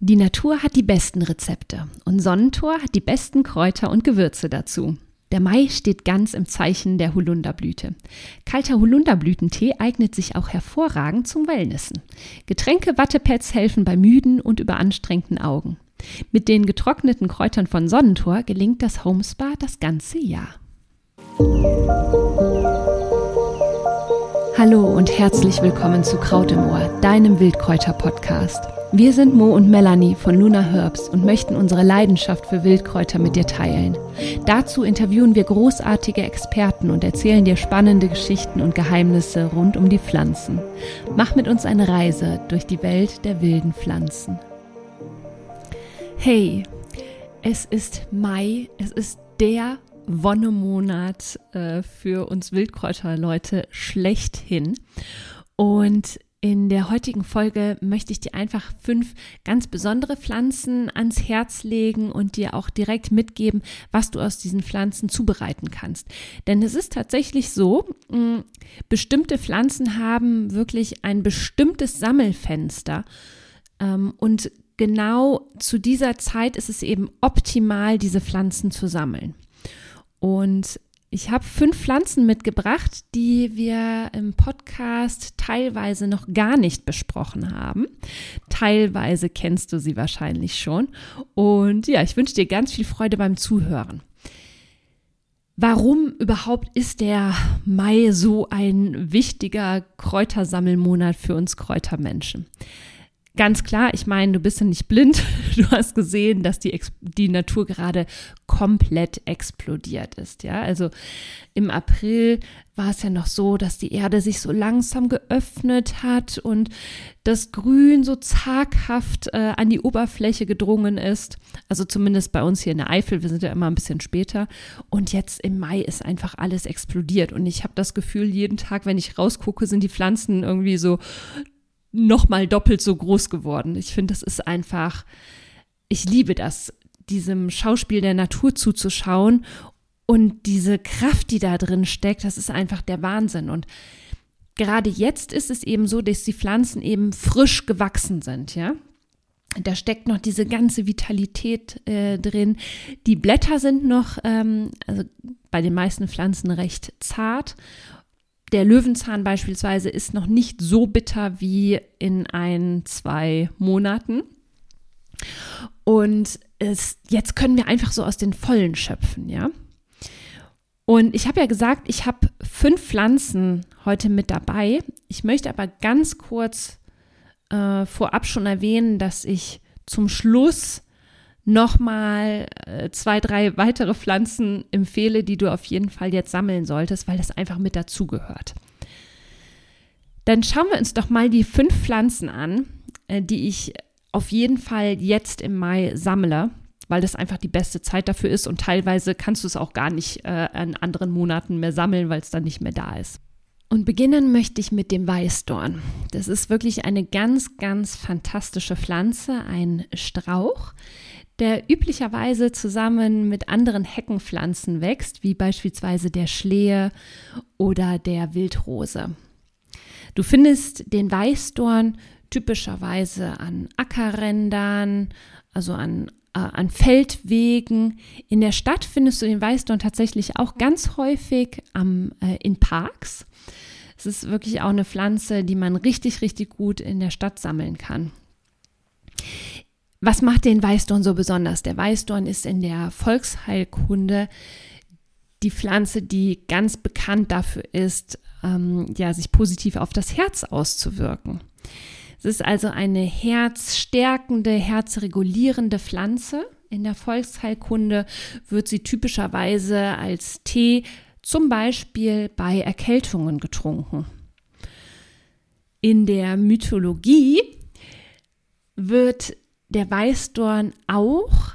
Die Natur hat die besten Rezepte und Sonnentor hat die besten Kräuter und Gewürze dazu. Der Mai steht ganz im Zeichen der Holunderblüte. Kalter Holunderblütentee eignet sich auch hervorragend zum Wellnessen. Getränke Wattepads helfen bei müden und überanstrengten Augen. Mit den getrockneten Kräutern von Sonnentor gelingt das Homespa das ganze Jahr. Hallo und herzlich willkommen zu Kraut im Ohr, deinem Wildkräuter-Podcast. Wir sind Mo und Melanie von Luna Herbs und möchten unsere Leidenschaft für Wildkräuter mit dir teilen. Dazu interviewen wir großartige Experten und erzählen dir spannende Geschichten und Geheimnisse rund um die Pflanzen. Mach mit uns eine Reise durch die Welt der wilden Pflanzen. Hey, es ist Mai, es ist der Wonnemonat äh, für uns Wildkräuterleute schlechthin. Und in der heutigen Folge möchte ich dir einfach fünf ganz besondere Pflanzen ans Herz legen und dir auch direkt mitgeben, was du aus diesen Pflanzen zubereiten kannst. Denn es ist tatsächlich so, mh, bestimmte Pflanzen haben wirklich ein bestimmtes Sammelfenster. Ähm, und genau zu dieser Zeit ist es eben optimal, diese Pflanzen zu sammeln. Und ich habe fünf Pflanzen mitgebracht, die wir im Podcast teilweise noch gar nicht besprochen haben. Teilweise kennst du sie wahrscheinlich schon. Und ja, ich wünsche dir ganz viel Freude beim Zuhören. Warum überhaupt ist der Mai so ein wichtiger Kräutersammelmonat für uns Kräutermenschen? Ganz klar, ich meine, du bist ja nicht blind. Du hast gesehen, dass die, die Natur gerade komplett explodiert ist. Ja, also im April war es ja noch so, dass die Erde sich so langsam geöffnet hat und das Grün so zaghaft äh, an die Oberfläche gedrungen ist. Also zumindest bei uns hier in der Eifel. Wir sind ja immer ein bisschen später. Und jetzt im Mai ist einfach alles explodiert. Und ich habe das Gefühl, jeden Tag, wenn ich rausgucke, sind die Pflanzen irgendwie so noch mal doppelt so groß geworden. Ich finde, das ist einfach, ich liebe das, diesem Schauspiel der Natur zuzuschauen und diese Kraft, die da drin steckt, das ist einfach der Wahnsinn. Und gerade jetzt ist es eben so, dass die Pflanzen eben frisch gewachsen sind, ja. Da steckt noch diese ganze Vitalität äh, drin. Die Blätter sind noch, ähm, also bei den meisten Pflanzen recht zart der Löwenzahn beispielsweise ist noch nicht so bitter wie in ein, zwei Monaten. Und es, jetzt können wir einfach so aus den Vollen schöpfen, ja. Und ich habe ja gesagt, ich habe fünf Pflanzen heute mit dabei. Ich möchte aber ganz kurz äh, vorab schon erwähnen, dass ich zum Schluss nochmal äh, zwei, drei weitere Pflanzen empfehle, die du auf jeden Fall jetzt sammeln solltest, weil das einfach mit dazugehört. Dann schauen wir uns doch mal die fünf Pflanzen an, äh, die ich auf jeden Fall jetzt im Mai sammle, weil das einfach die beste Zeit dafür ist und teilweise kannst du es auch gar nicht äh, in anderen Monaten mehr sammeln, weil es dann nicht mehr da ist. Und beginnen möchte ich mit dem Weißdorn. Das ist wirklich eine ganz, ganz fantastische Pflanze, ein Strauch, der üblicherweise zusammen mit anderen Heckenpflanzen wächst, wie beispielsweise der Schlehe oder der Wildrose. Du findest den Weißdorn typischerweise an Ackerrändern, also an, äh, an Feldwegen. In der Stadt findest du den Weißdorn tatsächlich auch ganz häufig am, äh, in Parks. Es ist wirklich auch eine Pflanze, die man richtig, richtig gut in der Stadt sammeln kann. Was macht den Weißdorn so besonders? Der Weißdorn ist in der Volksheilkunde die Pflanze, die ganz bekannt dafür ist, ähm, ja, sich positiv auf das Herz auszuwirken. Es ist also eine herzstärkende, herzregulierende Pflanze. In der Volksheilkunde wird sie typischerweise als Tee zum Beispiel bei Erkältungen getrunken. In der Mythologie wird der Weißdorn auch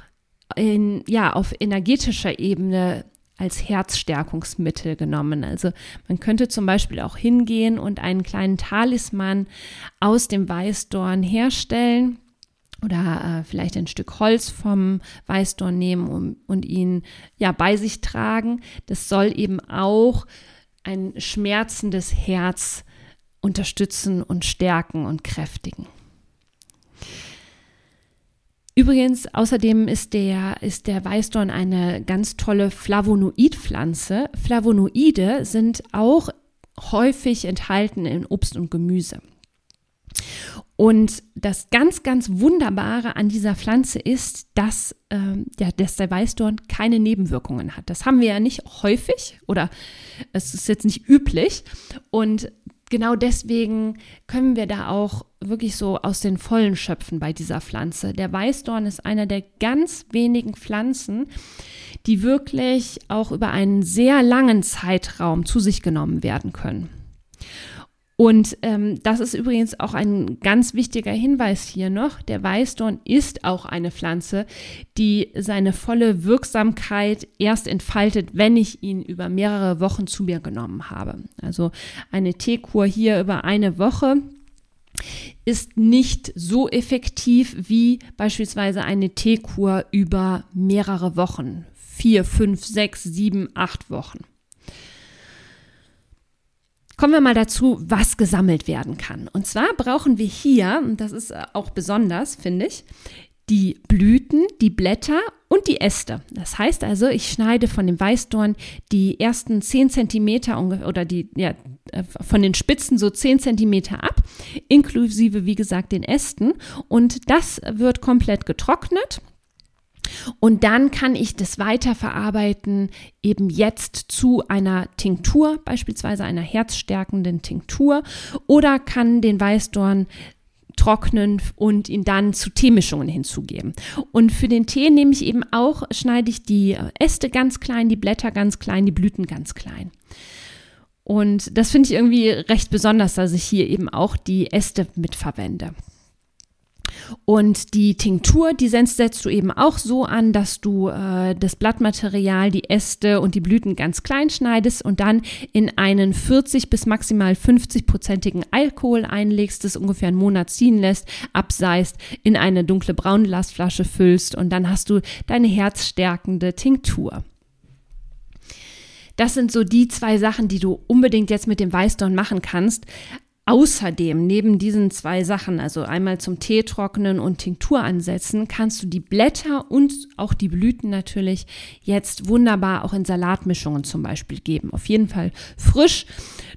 in, ja, auf energetischer Ebene als Herzstärkungsmittel genommen. Also man könnte zum Beispiel auch hingehen und einen kleinen Talisman aus dem Weißdorn herstellen oder äh, vielleicht ein Stück Holz vom Weißdorn nehmen und, und ihn ja bei sich tragen. Das soll eben auch ein schmerzendes Herz unterstützen und stärken und kräftigen. Übrigens, außerdem ist der, ist der Weißdorn eine ganz tolle Flavonoidpflanze. Flavonoide sind auch häufig enthalten in Obst und Gemüse. Und das ganz, ganz Wunderbare an dieser Pflanze ist, dass, ähm, ja, dass der Weißdorn keine Nebenwirkungen hat. Das haben wir ja nicht häufig oder es ist jetzt nicht üblich. Und genau deswegen können wir da auch wirklich so aus den Vollen schöpfen bei dieser Pflanze. Der Weißdorn ist einer der ganz wenigen Pflanzen, die wirklich auch über einen sehr langen Zeitraum zu sich genommen werden können. Und ähm, das ist übrigens auch ein ganz wichtiger Hinweis hier noch. Der Weißdorn ist auch eine Pflanze, die seine volle Wirksamkeit erst entfaltet, wenn ich ihn über mehrere Wochen zu mir genommen habe. Also eine Teekur hier über eine Woche ist nicht so effektiv wie beispielsweise eine Teekur über mehrere Wochen. Vier, fünf, sechs, sieben, acht Wochen. Kommen wir mal dazu, was gesammelt werden kann. Und zwar brauchen wir hier, und das ist äh, auch besonders, finde ich, die Blüten, die Blätter und die Äste. Das heißt also, ich schneide von dem Weißdorn die ersten 10 Zentimeter oder die, ja, äh, von den Spitzen so 10 Zentimeter ab, inklusive, wie gesagt, den Ästen. Und das wird komplett getrocknet. Und dann kann ich das weiterverarbeiten, eben jetzt zu einer Tinktur, beispielsweise einer herzstärkenden Tinktur, oder kann den Weißdorn trocknen und ihn dann zu Teemischungen hinzugeben. Und für den Tee nehme ich eben auch, schneide ich die Äste ganz klein, die Blätter ganz klein, die Blüten ganz klein. Und das finde ich irgendwie recht besonders, dass ich hier eben auch die Äste mitverwende. Und die Tinktur, die setzt du eben auch so an, dass du äh, das Blattmaterial, die Äste und die Blüten ganz klein schneidest und dann in einen 40 bis maximal 50-prozentigen Alkohol einlegst, das ungefähr einen Monat ziehen lässt, abseist, in eine dunkle Braunglasflasche füllst und dann hast du deine herzstärkende Tinktur. Das sind so die zwei Sachen, die du unbedingt jetzt mit dem Weißdorn machen kannst. Außerdem, neben diesen zwei Sachen, also einmal zum Tee trocknen und Tinktur ansetzen, kannst du die Blätter und auch die Blüten natürlich jetzt wunderbar auch in Salatmischungen zum Beispiel geben. Auf jeden Fall frisch.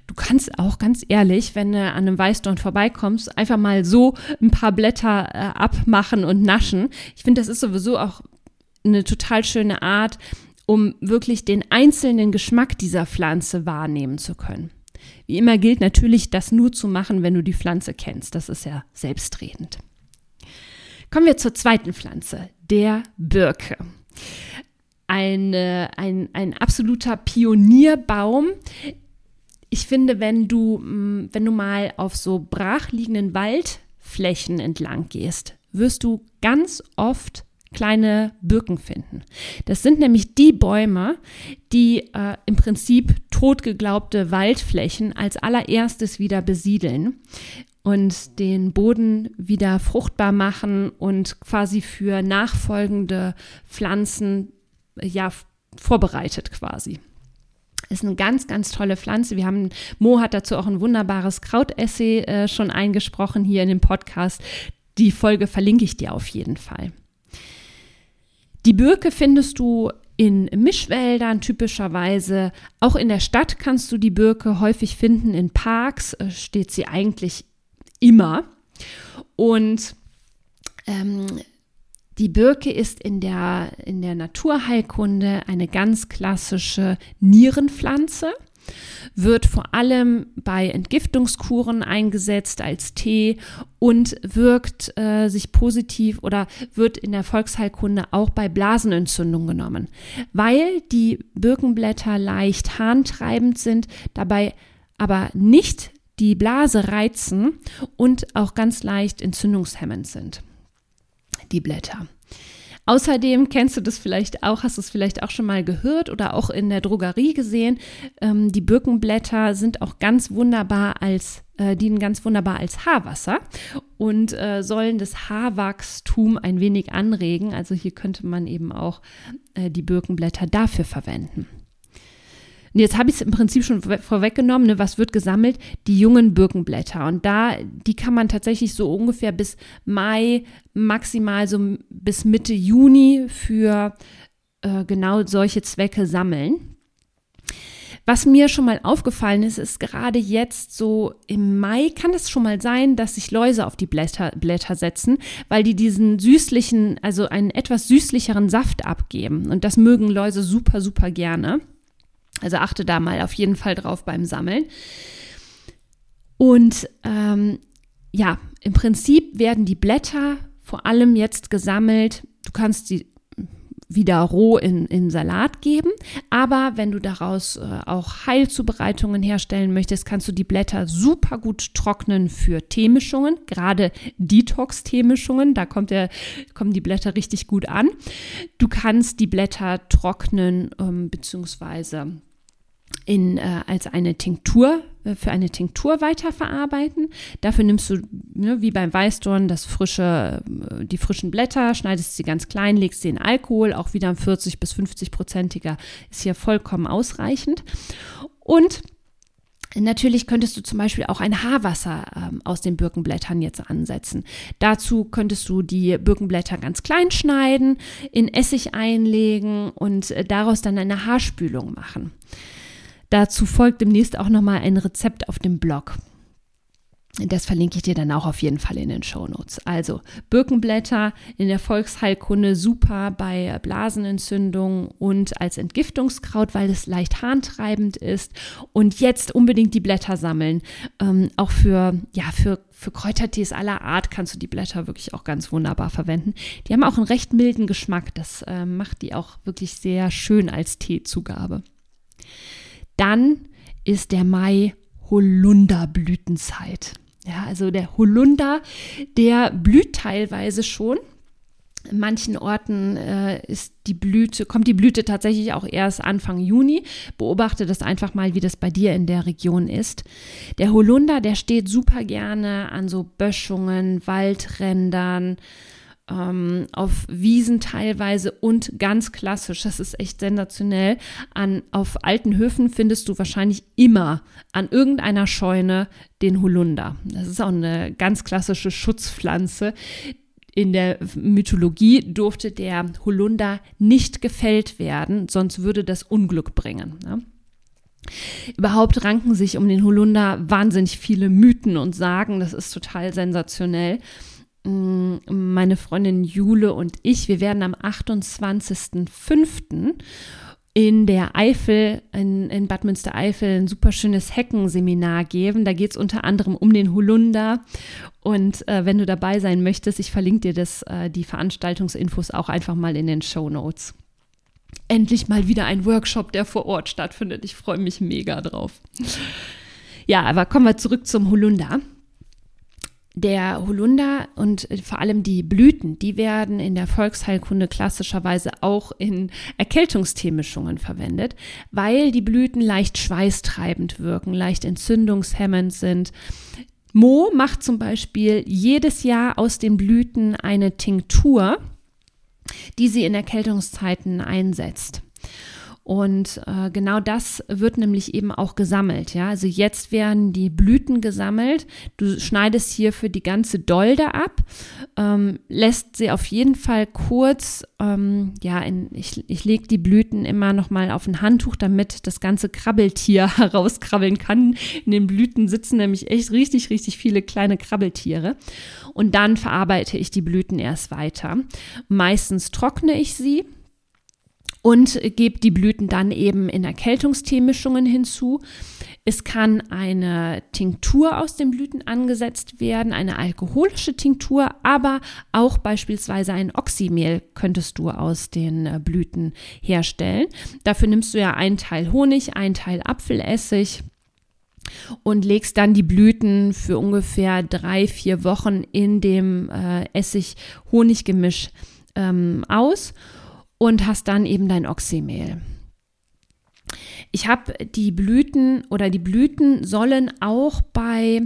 Du kannst auch ganz ehrlich, wenn du an einem Weißdorn vorbeikommst, einfach mal so ein paar Blätter äh, abmachen und naschen. Ich finde, das ist sowieso auch eine total schöne Art, um wirklich den einzelnen Geschmack dieser Pflanze wahrnehmen zu können. Wie immer gilt natürlich, das nur zu machen, wenn du die Pflanze kennst. Das ist ja selbstredend. Kommen wir zur zweiten Pflanze, der Birke. Eine, ein, ein absoluter Pionierbaum. Ich finde, wenn du, mm, wenn du mal auf so brachliegenden Waldflächen entlang gehst, wirst du ganz oft kleine Birken finden. Das sind nämlich die Bäume, die äh, im Prinzip totgeglaubte Waldflächen als allererstes wieder besiedeln und den Boden wieder fruchtbar machen und quasi für nachfolgende Pflanzen ja vorbereitet quasi. Ist eine ganz, ganz tolle Pflanze. Wir haben, Mo hat dazu auch ein wunderbares Krautessay äh, schon eingesprochen hier in dem Podcast. Die Folge verlinke ich dir auf jeden Fall. Die Birke findest du in Mischwäldern typischerweise. Auch in der Stadt kannst du die Birke häufig finden. In Parks äh, steht sie eigentlich immer. Und ähm, die Birke ist in der, in der Naturheilkunde eine ganz klassische Nierenpflanze wird vor allem bei Entgiftungskuren eingesetzt als Tee und wirkt äh, sich positiv oder wird in der Volksheilkunde auch bei Blasenentzündung genommen, weil die Birkenblätter leicht harntreibend sind, dabei aber nicht die Blase reizen und auch ganz leicht entzündungshemmend sind. Die Blätter. Außerdem kennst du das vielleicht auch, hast du es vielleicht auch schon mal gehört oder auch in der Drogerie gesehen. Ähm, die Birkenblätter sind auch ganz wunderbar als, äh, dienen ganz wunderbar als Haarwasser und äh, sollen das Haarwachstum ein wenig anregen. Also hier könnte man eben auch äh, die Birkenblätter dafür verwenden. Jetzt habe ich es im Prinzip schon vorweggenommen, ne, was wird gesammelt? Die jungen Birkenblätter. Und da, die kann man tatsächlich so ungefähr bis Mai, maximal so bis Mitte Juni für äh, genau solche Zwecke sammeln. Was mir schon mal aufgefallen ist, ist gerade jetzt so im Mai kann es schon mal sein, dass sich Läuse auf die Blätter, Blätter setzen, weil die diesen süßlichen, also einen etwas süßlicheren Saft abgeben. Und das mögen Läuse super, super gerne. Also achte da mal auf jeden Fall drauf beim Sammeln. Und ähm, ja, im Prinzip werden die Blätter vor allem jetzt gesammelt. Du kannst sie wieder roh in, in Salat geben. Aber wenn du daraus äh, auch Heilzubereitungen herstellen möchtest, kannst du die Blätter super gut trocknen für Teemischungen, gerade Detox-Teemischungen. Da kommt der, kommen die Blätter richtig gut an. Du kannst die Blätter trocknen ähm, beziehungsweise in, äh, als eine Tinktur, äh, für eine Tinktur weiterverarbeiten. Dafür nimmst du, ne, wie beim Weißdorn, das frische, äh, die frischen Blätter, schneidest sie ganz klein, legst sie in Alkohol, auch wieder ein 40 bis 50-prozentiger ist hier vollkommen ausreichend. Und Natürlich könntest du zum Beispiel auch ein Haarwasser ähm, aus den Birkenblättern jetzt ansetzen. Dazu könntest du die Birkenblätter ganz klein schneiden, in Essig einlegen und äh, daraus dann eine Haarspülung machen. Dazu folgt demnächst auch nochmal ein Rezept auf dem Blog. Das verlinke ich dir dann auch auf jeden Fall in den Show Notes. Also Birkenblätter in der Volksheilkunde super bei Blasenentzündungen und als Entgiftungskraut, weil es leicht harntreibend ist. Und jetzt unbedingt die Blätter sammeln. Ähm, auch für, ja, für, für Kräutertees aller Art kannst du die Blätter wirklich auch ganz wunderbar verwenden. Die haben auch einen recht milden Geschmack. Das äh, macht die auch wirklich sehr schön als Teezugabe. Dann ist der Mai Holunderblütenzeit. Ja, also der Holunder, der blüht teilweise schon. In manchen Orten äh, ist die Blüte, kommt die Blüte tatsächlich auch erst Anfang Juni. Beobachte das einfach mal, wie das bei dir in der Region ist. Der Holunder, der steht super gerne an so Böschungen, Waldrändern, ähm, auf Wiesen teilweise und ganz klassisch, das ist echt sensationell, an, auf alten Höfen findest du wahrscheinlich immer an irgendeiner Scheune den Holunder. Das ist auch eine ganz klassische Schutzpflanze. In der Mythologie durfte der Holunder nicht gefällt werden, sonst würde das Unglück bringen. Ne? Überhaupt ranken sich um den Holunder wahnsinnig viele Mythen und Sagen. Das ist total sensationell. Mm, meine Freundin Jule und ich, wir werden am 28.05. in der Eifel, in, in Bad Münstereifel, ein super schönes Heckenseminar geben. Da geht es unter anderem um den Holunder. Und äh, wenn du dabei sein möchtest, ich verlinke dir das, äh, die Veranstaltungsinfos auch einfach mal in den Show Notes. Endlich mal wieder ein Workshop, der vor Ort stattfindet. Ich freue mich mega drauf. Ja, aber kommen wir zurück zum Holunder. Der Holunder und äh, vor allem die Blüten, die werden in der Volksheilkunde klassischerweise auch in Erkältungsteemischungen verwendet, weil die Blüten leicht schweißtreibend wirken, leicht entzündungshemmend sind. Mo macht zum Beispiel jedes Jahr aus den Blüten eine Tinktur, die sie in Erkältungszeiten einsetzt. Und äh, genau das wird nämlich eben auch gesammelt. Ja, also jetzt werden die Blüten gesammelt. Du schneidest hier für die ganze Dolde ab, ähm, lässt sie auf jeden Fall kurz, ähm, ja, in, ich, ich lege die Blüten immer noch mal auf ein Handtuch, damit das ganze Krabbeltier herauskrabbeln kann. In den Blüten sitzen nämlich echt richtig, richtig viele kleine Krabbeltiere. Und dann verarbeite ich die Blüten erst weiter. Meistens trockne ich sie und gebe die Blüten dann eben in Erkältungsteemischungen hinzu. Es kann eine Tinktur aus den Blüten angesetzt werden, eine alkoholische Tinktur, aber auch beispielsweise ein Oxymehl könntest du aus den äh, Blüten herstellen. Dafür nimmst du ja einen Teil Honig, einen Teil Apfelessig und legst dann die Blüten für ungefähr drei, vier Wochen in dem äh, Essig-Honig-Gemisch ähm, aus und hast dann eben dein Oxymehl. Ich habe die Blüten oder die Blüten sollen auch bei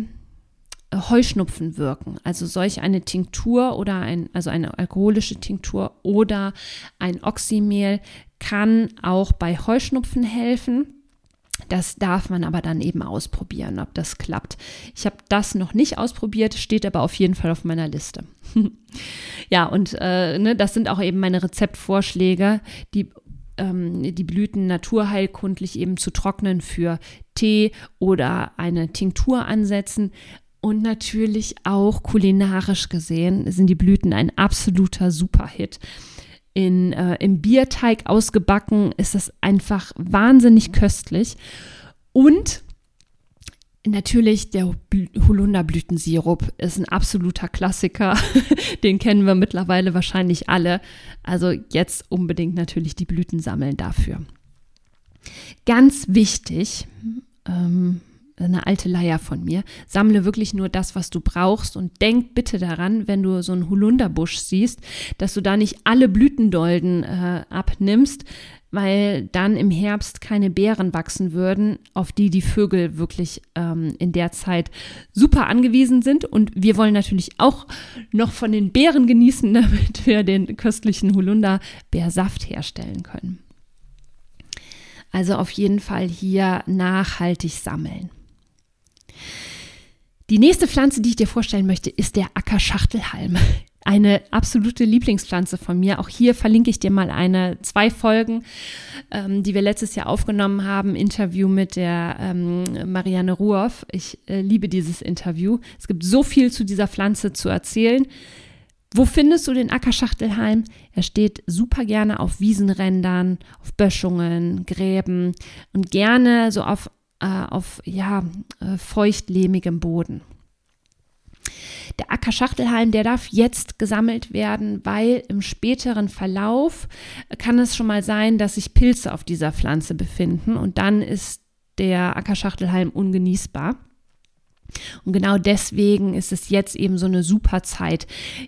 Heuschnupfen wirken. Also solch eine Tinktur oder ein, also eine alkoholische Tinktur oder ein Oxymehl kann auch bei Heuschnupfen helfen. Das darf man aber dann eben ausprobieren, ob das klappt. Ich habe das noch nicht ausprobiert, steht aber auf jeden Fall auf meiner Liste. ja, und äh, ne, das sind auch eben meine Rezeptvorschläge, die ähm, die Blüten naturheilkundlich eben zu trocknen für Tee oder eine Tinktur ansetzen. Und natürlich auch kulinarisch gesehen sind die Blüten ein absoluter Superhit in, äh, im Bierteig ausgebacken, ist das einfach wahnsinnig köstlich. Und natürlich der Holunderblütensirup ist ein absoluter Klassiker. Den kennen wir mittlerweile wahrscheinlich alle. Also jetzt unbedingt natürlich die Blüten sammeln dafür. Ganz wichtig, ähm, eine alte Leier von mir. Sammle wirklich nur das, was du brauchst und denk bitte daran, wenn du so einen Holunderbusch siehst, dass du da nicht alle Blütendolden äh, abnimmst, weil dann im Herbst keine Beeren wachsen würden, auf die die Vögel wirklich ähm, in der Zeit super angewiesen sind. Und wir wollen natürlich auch noch von den Beeren genießen, damit wir den köstlichen Holunderbeersaft herstellen können. Also auf jeden Fall hier nachhaltig sammeln. Die nächste Pflanze, die ich dir vorstellen möchte, ist der Ackerschachtelhalm. Eine absolute Lieblingspflanze von mir. Auch hier verlinke ich dir mal eine, zwei Folgen, ähm, die wir letztes Jahr aufgenommen haben. Interview mit der ähm, Marianne Ruoff. Ich äh, liebe dieses Interview. Es gibt so viel zu dieser Pflanze zu erzählen. Wo findest du den Ackerschachtelhalm? Er steht super gerne auf Wiesenrändern, auf Böschungen, Gräben und gerne so auf äh, auf ja, äh, feuchtlehmigem Boden. Der Ackerschachtelhalm, der darf jetzt gesammelt werden, weil im späteren Verlauf kann es schon mal sein, dass sich Pilze auf dieser Pflanze befinden und dann ist der Ackerschachtelhalm ungenießbar. Und genau deswegen ist es jetzt eben so eine super Zeit.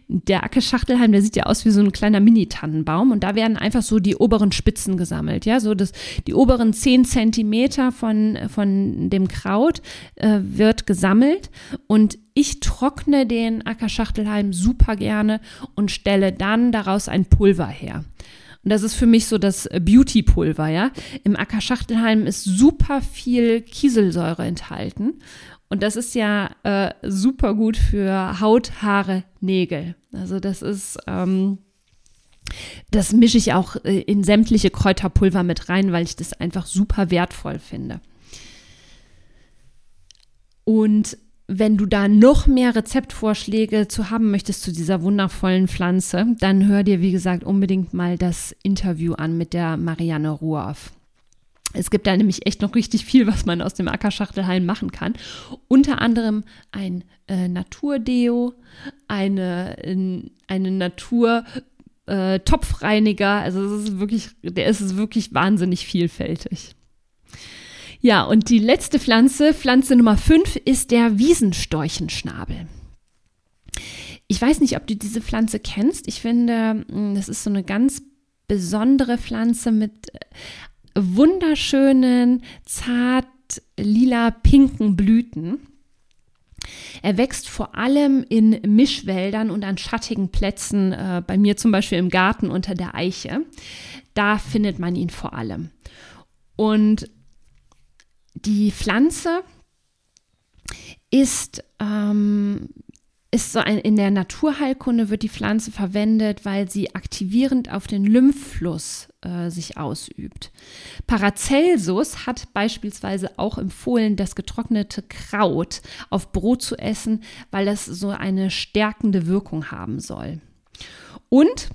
Der Ackerschachtelhalm, der sieht ja aus wie so ein kleiner Mini-Tannenbaum und da werden einfach so die oberen Spitzen gesammelt, ja, so das, die oberen 10 Zentimeter von, von dem Kraut äh, wird gesammelt und ich trockne den Ackerschachtelhalm super gerne und stelle dann daraus ein Pulver her. Und das ist für mich so das Beauty-Pulver, ja. Im Ackerschachtelhalm ist super viel Kieselsäure enthalten. Und das ist ja äh, super gut für Haut, Haare, Nägel. Also das ist, ähm, das mische ich auch äh, in sämtliche Kräuterpulver mit rein, weil ich das einfach super wertvoll finde. Und wenn du da noch mehr Rezeptvorschläge zu haben möchtest zu dieser wundervollen Pflanze, dann hör dir, wie gesagt, unbedingt mal das Interview an mit der Marianne Ruoff. Es gibt da nämlich echt noch richtig viel, was man aus dem Ackerschachtelhalm machen kann. Unter anderem ein äh, Naturdeo, eine, eine Natur- äh, also es ist wirklich, der ist wirklich wahnsinnig vielfältig. Ja, und die letzte Pflanze, Pflanze Nummer 5, ist der Wiesenstorchenschnabel. Ich weiß nicht, ob du diese Pflanze kennst. Ich finde, hm, das ist so eine ganz besondere Pflanze mit wunderschönen, zart lila pinken Blüten. Er wächst vor allem in Mischwäldern und an schattigen Plätzen, äh, bei mir zum Beispiel im Garten unter der Eiche. Da findet man ihn vor allem. Und die Pflanze ist ähm, ist so ein, in der Naturheilkunde wird die Pflanze verwendet, weil sie aktivierend auf den Lymphfluss äh, sich ausübt. Paracelsus hat beispielsweise auch empfohlen, das getrocknete Kraut auf Brot zu essen, weil das so eine stärkende Wirkung haben soll. Und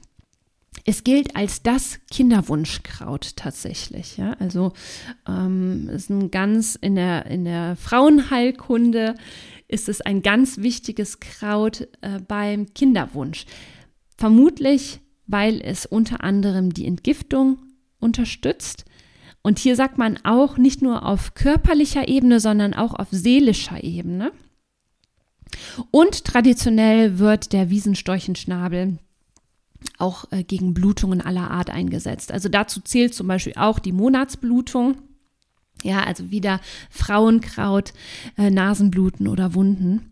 es gilt als das Kinderwunschkraut tatsächlich. Ja? Also ähm, ist ein ganz in der, in der Frauenheilkunde ist es ein ganz wichtiges Kraut äh, beim Kinderwunsch. Vermutlich, weil es unter anderem die Entgiftung unterstützt. Und hier sagt man auch nicht nur auf körperlicher Ebene, sondern auch auf seelischer Ebene. Und traditionell wird der Wiesenstorchenschnabel auch äh, gegen Blutungen aller Art eingesetzt. Also dazu zählt zum Beispiel auch die Monatsblutung. Ja, also wieder Frauenkraut, äh, Nasenbluten oder Wunden.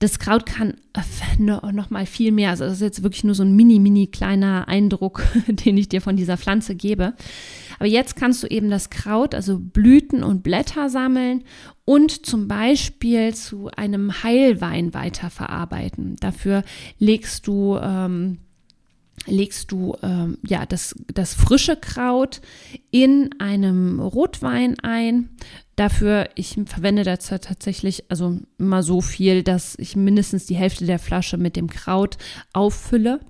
Das Kraut kann äh, noch mal viel mehr. Also das ist jetzt wirklich nur so ein mini, mini kleiner Eindruck, den ich dir von dieser Pflanze gebe. Aber jetzt kannst du eben das Kraut, also Blüten und Blätter sammeln und zum Beispiel zu einem Heilwein weiterverarbeiten. Dafür legst du ähm, legst du ähm, ja das, das frische Kraut in einem Rotwein ein. Dafür, ich verwende dazu tatsächlich also immer so viel, dass ich mindestens die Hälfte der Flasche mit dem Kraut auffülle.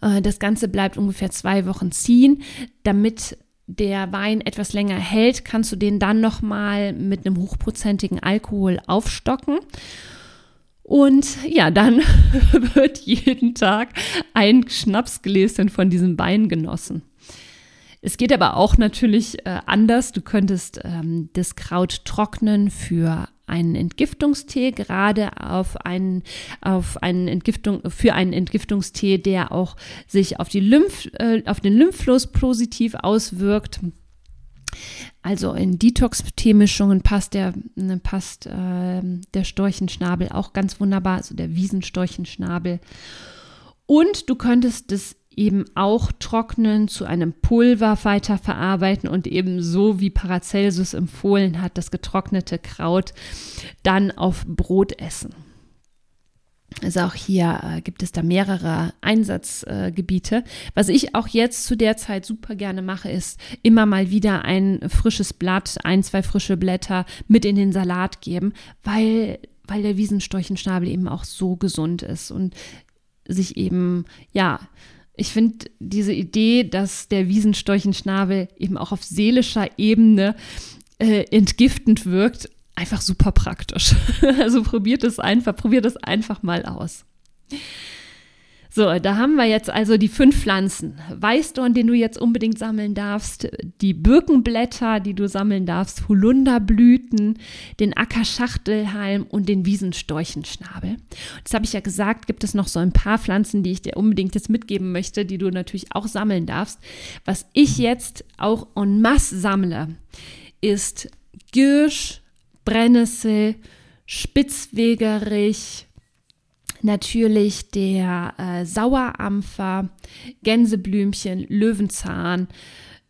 Äh, das Ganze bleibt ungefähr zwei Wochen ziehen, damit der Wein etwas länger hält, kannst du den dann nochmal mit einem hochprozentigen Alkohol aufstocken. Und ja, dann wird jeden Tag ein Schnapsgläschen von diesem Wein genossen. Es geht aber auch natürlich äh, anders. Du könntest ähm, das Kraut trocknen für einen Entgiftungstee, gerade auf einen, auf einen Entgiftung, für einen Entgiftungstee, der auch sich auf, die Lymph, äh, auf den Lymphfluss positiv auswirkt. Also in Detox-Teemischungen passt der, ne, passt äh, der Storchenschnabel auch ganz wunderbar, also der Wiesenstorchenschnabel. Und du könntest das eben auch trocknen, zu einem Pulver weiterverarbeiten und eben so wie Paracelsus empfohlen hat, das getrocknete Kraut dann auf Brot essen. Also auch hier äh, gibt es da mehrere Einsatzgebiete. Äh, Was ich auch jetzt zu der Zeit super gerne mache, ist immer mal wieder ein frisches Blatt, ein, zwei frische Blätter mit in den Salat geben, weil, weil der Wiesenstorchenschnabel eben auch so gesund ist und sich eben, ja, ich finde diese Idee, dass der Wiesenstorchenschnabel eben auch auf seelischer Ebene äh, entgiftend wirkt, einfach super praktisch. also probiert es einfach, probiert es einfach mal aus. So, da haben wir jetzt also die fünf Pflanzen. Weißdorn, den du jetzt unbedingt sammeln darfst, die Birkenblätter, die du sammeln darfst, Holunderblüten, den Ackerschachtelhalm und den Wiesenstorchenschnabel. Das habe ich ja gesagt, gibt es noch so ein paar Pflanzen, die ich dir unbedingt jetzt mitgeben möchte, die du natürlich auch sammeln darfst. Was ich jetzt auch en masse sammle, ist Girsch, Brennnessel, Spitzwegerich, natürlich der äh, Sauerampfer, Gänseblümchen, Löwenzahn,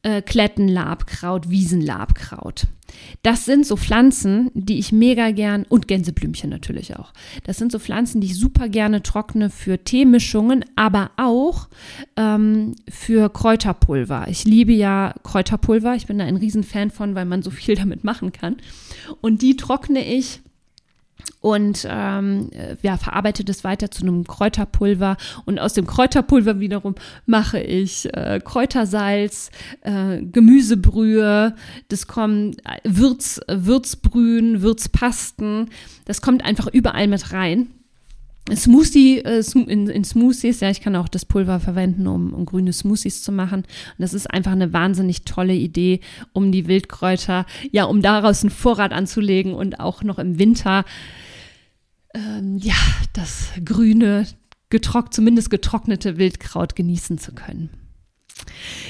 äh, Klettenlabkraut, Wiesenlabkraut. Das sind so Pflanzen, die ich mega gern und Gänseblümchen natürlich auch. Das sind so Pflanzen, die ich super gerne trockne für Teemischungen, aber auch ähm, für Kräuterpulver. Ich liebe ja Kräuterpulver. Ich bin da ein Riesenfan von, weil man so viel damit machen kann. Und die trockne ich und ähm, ja, verarbeite das weiter zu einem Kräuterpulver. Und aus dem Kräuterpulver wiederum mache ich äh, Kräutersalz, äh, Gemüsebrühe, das kommt äh, Würz, Würzbrühen, Würzpasten. Das kommt einfach überall mit rein. Smoothie, äh, in, in, Smoothies, ja, ich kann auch das Pulver verwenden, um, um, grüne Smoothies zu machen. Und das ist einfach eine wahnsinnig tolle Idee, um die Wildkräuter, ja, um daraus einen Vorrat anzulegen und auch noch im Winter, ähm, ja, das grüne, getrock, zumindest getrocknete Wildkraut genießen zu können.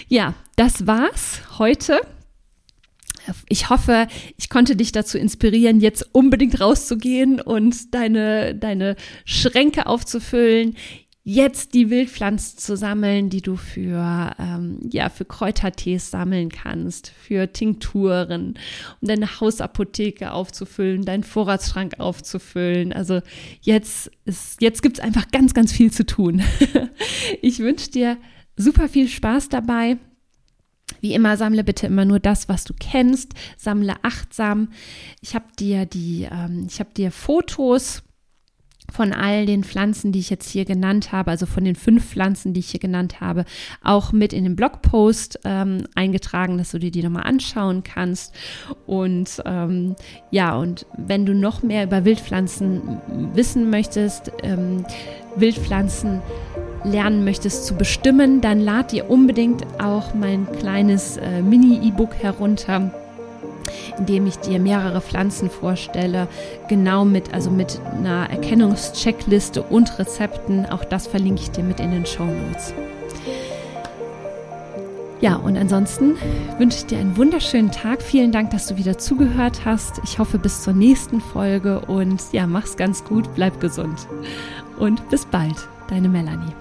Ja, das war's heute ich hoffe, ich konnte dich dazu inspirieren, jetzt unbedingt rauszugehen und deine, deine Schränke aufzufüllen, jetzt die Wildpflanzen zu sammeln, die du für, ähm, ja, für Kräutertees sammeln kannst, für Tinkturen, um deine Hausapotheke aufzufüllen, deinen Vorratsschrank aufzufüllen. Also jetzt ist, jetzt gibt's einfach ganz, ganz viel zu tun. ich wünsche dir super viel Spaß dabei. Wie immer, sammle bitte immer nur das, was du kennst. Sammle achtsam. Ich habe dir die, ähm, ich habe dir Fotos von all den Pflanzen, die ich jetzt hier genannt habe, also von den fünf Pflanzen, die ich hier genannt habe, auch mit in den Blogpost ähm, eingetragen, dass du dir die nochmal anschauen kannst. Und ähm, ja, und wenn du noch mehr über Wildpflanzen wissen möchtest, ähm, Wildpflanzen lernen möchtest zu bestimmen, dann lad dir unbedingt auch mein kleines äh, Mini-E-Book herunter in dem ich dir mehrere Pflanzen vorstelle, genau mit, also mit einer Erkennungscheckliste und Rezepten. Auch das verlinke ich dir mit in den Show Notes. Ja, und ansonsten wünsche ich dir einen wunderschönen Tag. Vielen Dank, dass du wieder zugehört hast. Ich hoffe bis zur nächsten Folge und ja, mach's ganz gut, bleib gesund. Und bis bald, deine Melanie.